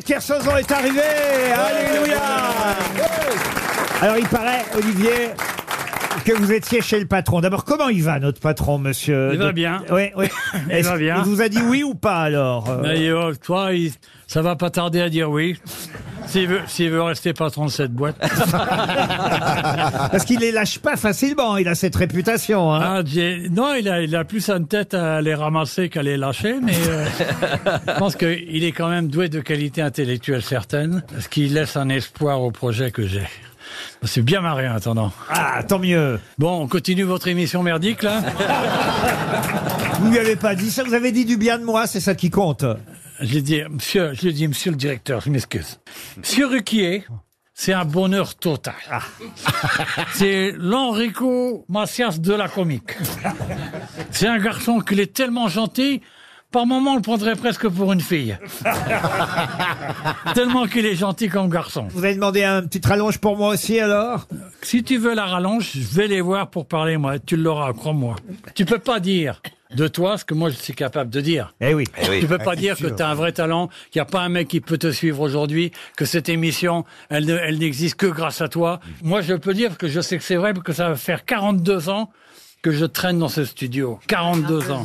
de Kersauzon est arrivé Alléluia Alors il paraît, Olivier, que vous étiez chez le patron. D'abord, comment il va, notre patron, monsieur Il va bien. Oui, oui. Il Est-ce- va bien. Il vous a dit oui ou pas, alors euh D'ailleurs, toi, il- ça va pas tarder à dire oui. S'il veut, s'il veut rester patron de cette boîte. Parce qu'il les lâche pas facilement, il a cette réputation. Hein. Ah, j'ai- non, il a, il a plus une tête à les ramasser qu'à les lâcher, mais euh, je pense qu'il est quand même doué de qualité intellectuelle certaine, ce qui laisse un espoir au projet que j'ai. C'est bien marré en attendant. Ah, tant mieux. Bon, on continue votre émission merdique, là? Vous lui avez pas dit ça, vous avez dit du bien de moi, c'est ça qui compte. Je l'ai dit, monsieur, je dit, monsieur le directeur, je m'excuse. Monsieur Ruquier, c'est un bonheur total. C'est l'Enrico Macias de la comique. C'est un garçon qu'il est tellement gentil, par moments on le prendrait presque pour une fille. tellement qu'il est gentil comme garçon. Vous avez demandé un petit rallonge pour moi aussi, alors? Si tu veux la rallonge, je vais les voir pour parler, moi. Tu l'auras, crois-moi. Tu peux pas dire de toi ce que moi je suis capable de dire. Eh oui. Tu peux pas dire que tu as un vrai talent, qu'il n'y a pas un mec qui peut te suivre aujourd'hui, que cette émission, elle, elle n'existe que grâce à toi. Moi, je peux dire que je sais que c'est vrai, parce que ça va faire 42 ans que je traîne dans ce studio. 42 ans.